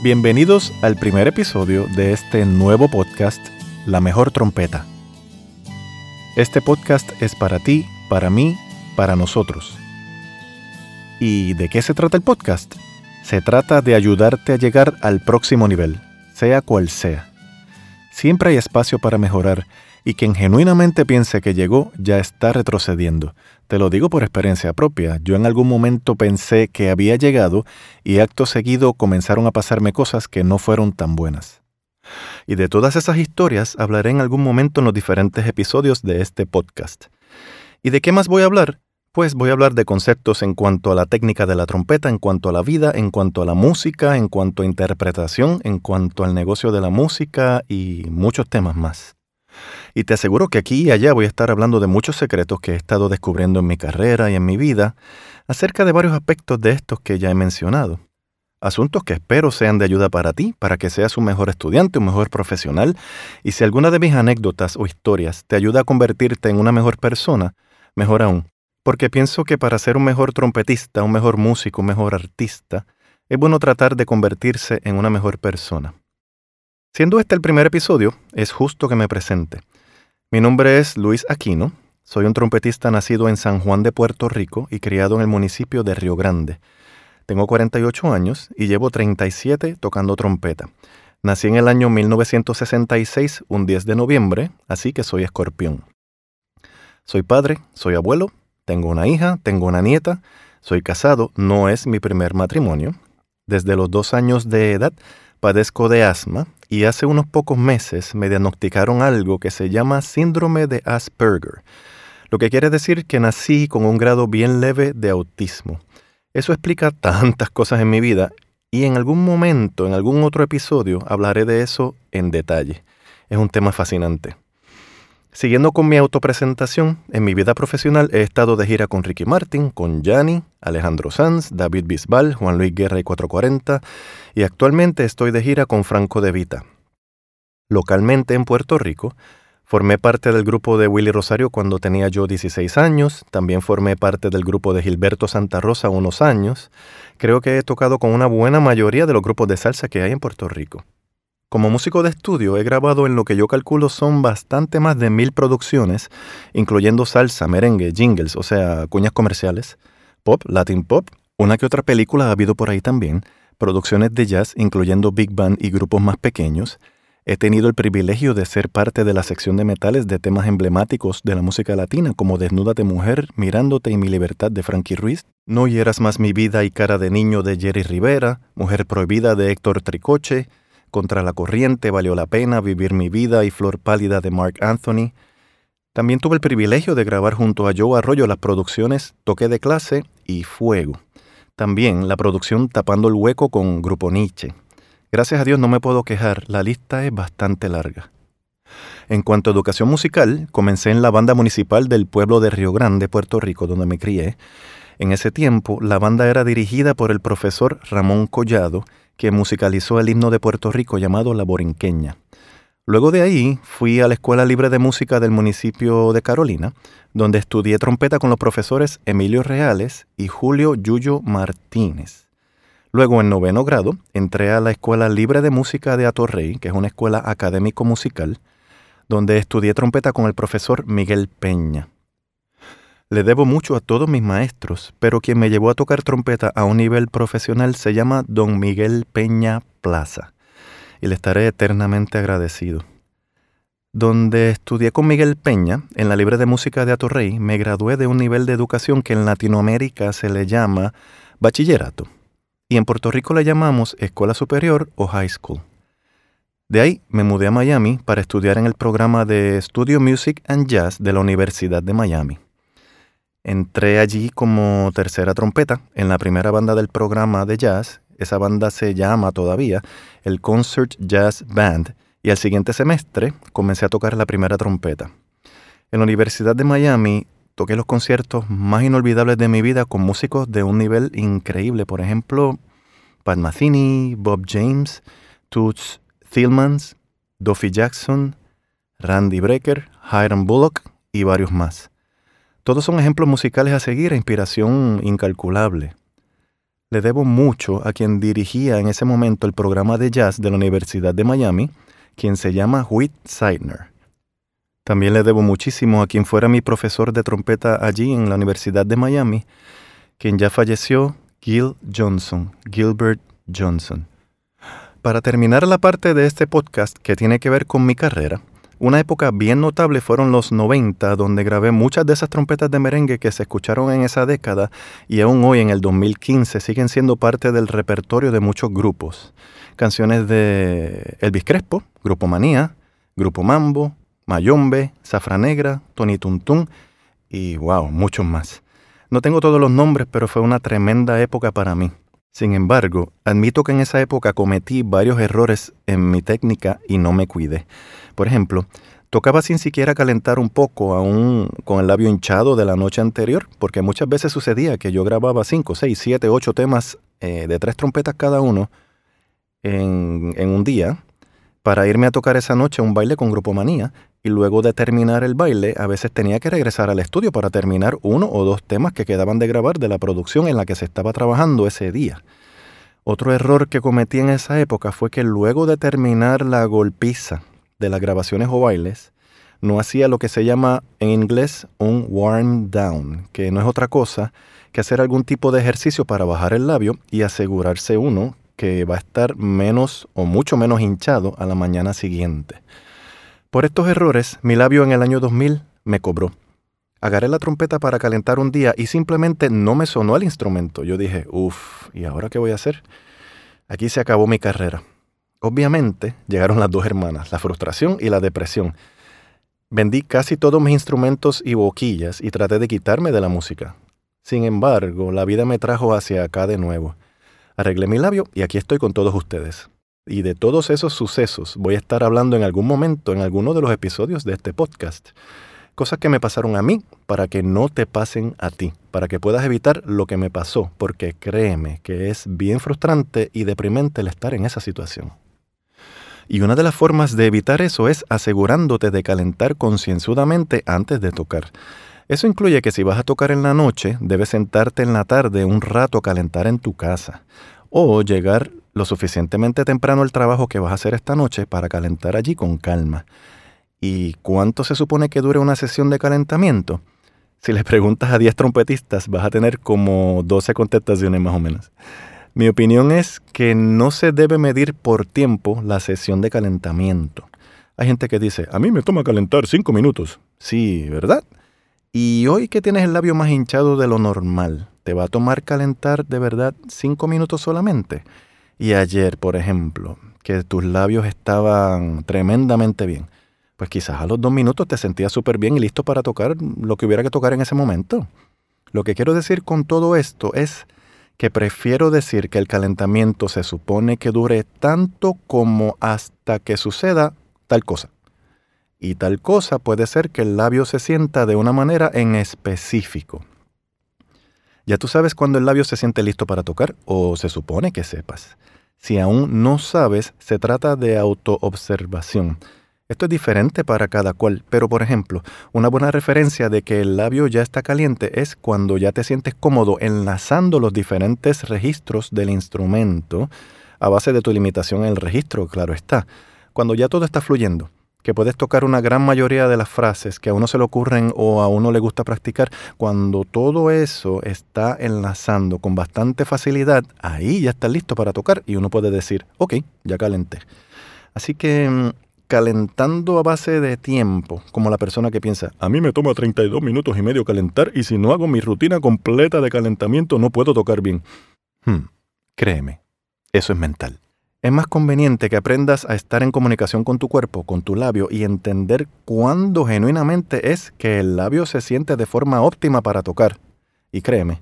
Bienvenidos al primer episodio de este nuevo podcast, La mejor trompeta. Este podcast es para ti, para mí, para nosotros. ¿Y de qué se trata el podcast? Se trata de ayudarte a llegar al próximo nivel, sea cual sea. Siempre hay espacio para mejorar y quien genuinamente piense que llegó ya está retrocediendo. Te lo digo por experiencia propia. Yo en algún momento pensé que había llegado y acto seguido comenzaron a pasarme cosas que no fueron tan buenas. Y de todas esas historias hablaré en algún momento en los diferentes episodios de este podcast. ¿Y de qué más voy a hablar? Pues voy a hablar de conceptos en cuanto a la técnica de la trompeta, en cuanto a la vida, en cuanto a la música, en cuanto a interpretación, en cuanto al negocio de la música y muchos temas más. Y te aseguro que aquí y allá voy a estar hablando de muchos secretos que he estado descubriendo en mi carrera y en mi vida acerca de varios aspectos de estos que ya he mencionado. Asuntos que espero sean de ayuda para ti, para que seas un mejor estudiante, un mejor profesional, y si alguna de mis anécdotas o historias te ayuda a convertirte en una mejor persona, mejor aún, porque pienso que para ser un mejor trompetista, un mejor músico, un mejor artista, es bueno tratar de convertirse en una mejor persona. Siendo este el primer episodio, es justo que me presente. Mi nombre es Luis Aquino, soy un trompetista nacido en San Juan de Puerto Rico y criado en el municipio de Río Grande. Tengo 48 años y llevo 37 tocando trompeta. Nací en el año 1966, un 10 de noviembre, así que soy escorpión. Soy padre, soy abuelo, tengo una hija, tengo una nieta, soy casado, no es mi primer matrimonio. Desde los dos años de edad padezco de asma y hace unos pocos meses me diagnosticaron algo que se llama síndrome de Asperger, lo que quiere decir que nací con un grado bien leve de autismo. Eso explica tantas cosas en mi vida y en algún momento, en algún otro episodio, hablaré de eso en detalle. Es un tema fascinante. Siguiendo con mi autopresentación, en mi vida profesional he estado de gira con Ricky Martin, con Gianni, Alejandro Sanz, David Bisbal, Juan Luis Guerra y 440, y actualmente estoy de gira con Franco De Vita. Localmente en Puerto Rico, formé parte del grupo de Willy Rosario cuando tenía yo 16 años, también formé parte del grupo de Gilberto Santa Rosa unos años. Creo que he tocado con una buena mayoría de los grupos de salsa que hay en Puerto Rico. Como músico de estudio he grabado en lo que yo calculo son bastante más de mil producciones, incluyendo salsa, merengue, jingles, o sea, cuñas comerciales, pop, latin pop, una que otra película ha habido por ahí también, producciones de jazz, incluyendo big band y grupos más pequeños. He tenido el privilegio de ser parte de la sección de metales de temas emblemáticos de la música latina, como Desnúdate Mujer, Mirándote y Mi Libertad de Frankie Ruiz, No hieras más mi vida y cara de niño de Jerry Rivera, Mujer Prohibida de Héctor Tricoche, contra la corriente, Valió la pena, Vivir mi vida y Flor pálida de Mark Anthony. También tuve el privilegio de grabar junto a Joe Arroyo las producciones Toque de clase y Fuego. También la producción Tapando el hueco con Grupo Nietzsche. Gracias a Dios no me puedo quejar, la lista es bastante larga. En cuanto a educación musical, comencé en la banda municipal del pueblo de Río Grande, Puerto Rico, donde me crié. En ese tiempo, la banda era dirigida por el profesor Ramón Collado que musicalizó el himno de Puerto Rico llamado La Borinqueña. Luego de ahí fui a la Escuela Libre de Música del municipio de Carolina, donde estudié trompeta con los profesores Emilio Reales y Julio Yuyo Martínez. Luego, en noveno grado, entré a la Escuela Libre de Música de Atorrey, que es una escuela académico-musical, donde estudié trompeta con el profesor Miguel Peña. Le debo mucho a todos mis maestros, pero quien me llevó a tocar trompeta a un nivel profesional se llama Don Miguel Peña Plaza, y le estaré eternamente agradecido. Donde estudié con Miguel Peña, en la Libre de Música de Atorrey, me gradué de un nivel de educación que en Latinoamérica se le llama bachillerato, y en Puerto Rico le llamamos escuela superior o high school. De ahí me mudé a Miami para estudiar en el programa de Studio Music and Jazz de la Universidad de Miami. Entré allí como tercera trompeta en la primera banda del programa de jazz esa banda se llama todavía el Concert Jazz Band, y al siguiente semestre comencé a tocar la primera trompeta. En la Universidad de Miami toqué los conciertos más inolvidables de mi vida con músicos de un nivel increíble, por ejemplo, Pat Metheny, Bob James, Toots Thilmans, Duffy Jackson, Randy Brecker, Hiram Bullock y varios más. Todos son ejemplos musicales a seguir e inspiración incalculable. Le debo mucho a quien dirigía en ese momento el programa de jazz de la Universidad de Miami, quien se llama Whit Seidner. También le debo muchísimo a quien fuera mi profesor de trompeta allí en la Universidad de Miami, quien ya falleció, Gil Johnson, Gilbert Johnson. Para terminar la parte de este podcast que tiene que ver con mi carrera, una época bien notable fueron los 90, donde grabé muchas de esas trompetas de merengue que se escucharon en esa década y aún hoy en el 2015 siguen siendo parte del repertorio de muchos grupos. Canciones de Elvis Crespo, Grupo Manía, Grupo Mambo, Mayombe, Zafra Negra, Tony Tuntún y wow, muchos más. No tengo todos los nombres, pero fue una tremenda época para mí. Sin embargo, admito que en esa época cometí varios errores en mi técnica y no me cuidé. Por ejemplo, tocaba sin siquiera calentar un poco, aún con el labio hinchado de la noche anterior, porque muchas veces sucedía que yo grababa 5, 6, 7, 8 temas eh, de tres trompetas cada uno en, un día para irme a tocar esa noche un baile con Grupo Manía y luego de terminar el baile a veces tenía que regresar al estudio para terminar uno o dos temas que quedaban de grabar de la producción en la que se estaba trabajando ese día. Otro error que cometí en esa época fue que luego de terminar la golpiza de las grabaciones o bailes, no hacía lo que se llama en inglés un warm down, que no es otra cosa que hacer algún tipo de ejercicio para bajar el labio y asegurarse uno que va a estar menos o mucho menos hinchado a la mañana siguiente. Por estos errores, mi labio en el año 2000 me cobró. Agarré la trompeta para calentar un día y simplemente no me sonó el instrumento. Yo dije, uff, ¿y ahora qué voy a hacer? Aquí se acabó mi carrera. Obviamente llegaron las dos hermanas, la frustración y la depresión. Vendí casi todos mis instrumentos y boquillas y traté de quitarme de la música. Sin embargo, la vida me trajo hacia acá de nuevo. Arreglé mi labio y aquí estoy con todos ustedes. Y de todos esos sucesos voy a estar hablando en algún momento en alguno de los episodios de este podcast. Cosas que me pasaron a mí para que no te pasen a ti, para que puedas evitar lo que me pasó, porque créeme que es bien frustrante y deprimente el estar en esa situación. Y una de las formas de evitar eso es asegurándote de calentar concienzudamente antes de tocar. Eso incluye que si vas a tocar en la noche, debes sentarte en la tarde un rato a calentar en tu casa. O llegar lo suficientemente temprano al trabajo que vas a hacer esta noche para calentar allí con calma. ¿Y cuánto se supone que dure una sesión de calentamiento? Si le preguntas a 10 trompetistas, vas a tener como 12 contestaciones más o menos. Mi opinión es que no se debe medir por tiempo la sesión de calentamiento. Hay gente que dice, a mí me toma calentar cinco minutos. Sí, ¿verdad? Y hoy que tienes el labio más hinchado de lo normal, ¿te va a tomar calentar de verdad cinco minutos solamente? Y ayer, por ejemplo, que tus labios estaban tremendamente bien, pues quizás a los dos minutos te sentías súper bien y listo para tocar lo que hubiera que tocar en ese momento. Lo que quiero decir con todo esto es que prefiero decir que el calentamiento se supone que dure tanto como hasta que suceda tal cosa. Y tal cosa puede ser que el labio se sienta de una manera en específico. Ya tú sabes cuando el labio se siente listo para tocar, o se supone que sepas. Si aún no sabes, se trata de autoobservación. Esto es diferente para cada cual, pero por ejemplo, una buena referencia de que el labio ya está caliente es cuando ya te sientes cómodo enlazando los diferentes registros del instrumento a base de tu limitación en el registro, claro está. Cuando ya todo está fluyendo, que puedes tocar una gran mayoría de las frases que a uno se le ocurren o a uno le gusta practicar, cuando todo eso está enlazando con bastante facilidad, ahí ya está listo para tocar y uno puede decir, ok, ya calenté. Así que mm, calentando a base de tiempo, como la persona que piensa, a mí me toma 32 minutos y medio calentar y si no hago mi rutina completa de calentamiento no puedo tocar bien. Hmm, créeme, eso es mental. Es más conveniente que aprendas a estar en comunicación con tu cuerpo, con tu labio y entender cuándo genuinamente es que el labio se siente de forma óptima para tocar. Y créeme,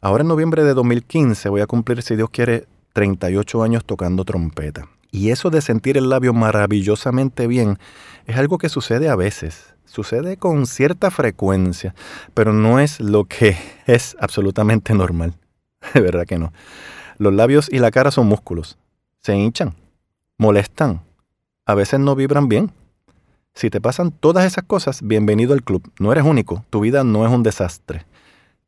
ahora en noviembre de 2015 voy a cumplir, si Dios quiere, 38 años tocando trompeta. Y eso de sentir el labio maravillosamente bien es algo que sucede a veces, sucede con cierta frecuencia, pero no es lo que es absolutamente normal. De verdad que no. Los labios y la cara son músculos. Se hinchan, molestan, a veces no vibran bien. Si te pasan todas esas cosas, bienvenido al club. No eres único, tu vida no es un desastre.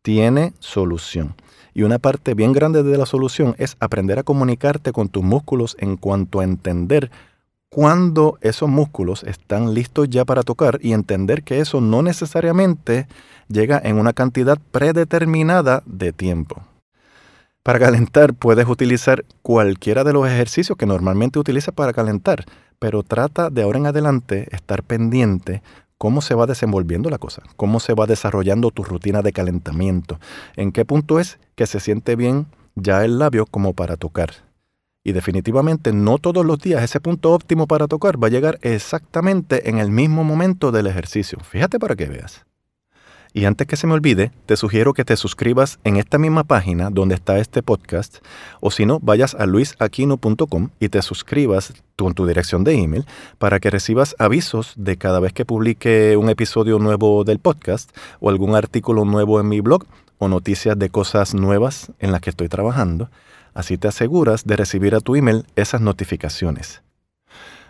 Tiene solución. Y una parte bien grande de la solución es aprender a comunicarte con tus músculos en cuanto a entender cuándo esos músculos están listos ya para tocar y entender que eso no necesariamente llega en una cantidad predeterminada de tiempo. Para calentar puedes utilizar cualquiera de los ejercicios que normalmente utilizas para calentar, pero trata de ahora en adelante estar pendiente cómo se va desenvolviendo la cosa, cómo se va desarrollando tu rutina de calentamiento, en qué punto es que se siente bien ya el labio como para tocar. Y definitivamente no todos los días ese punto óptimo para tocar va a llegar exactamente en el mismo momento del ejercicio. Fíjate para que veas. Y antes que se me olvide, te sugiero que te suscribas en esta misma página donde está este podcast, o si no, vayas a luisaquino.com y te suscribas con tu dirección de email para que recibas avisos de cada vez que publique un episodio nuevo del podcast o algún artículo nuevo en mi blog o noticias de cosas nuevas en las que estoy trabajando. Así te aseguras de recibir a tu email esas notificaciones.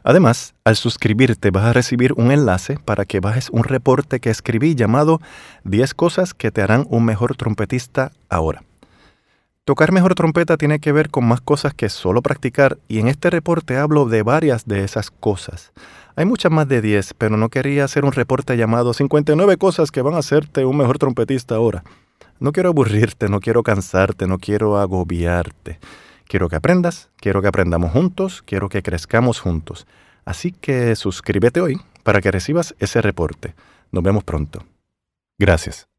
Además, al suscribirte vas a recibir un enlace para que bajes un reporte que escribí llamado 10 cosas que te harán un mejor trompetista ahora. Tocar mejor trompeta tiene que ver con más cosas que solo practicar y en este reporte hablo de varias de esas cosas. Hay muchas más de 10, pero no quería hacer un reporte llamado 59 cosas que van a hacerte un mejor trompetista ahora. No quiero aburrirte, no quiero cansarte, no quiero agobiarte. Quiero que aprendas, quiero que aprendamos juntos, quiero que crezcamos juntos. Así que suscríbete hoy para que recibas ese reporte. Nos vemos pronto. Gracias.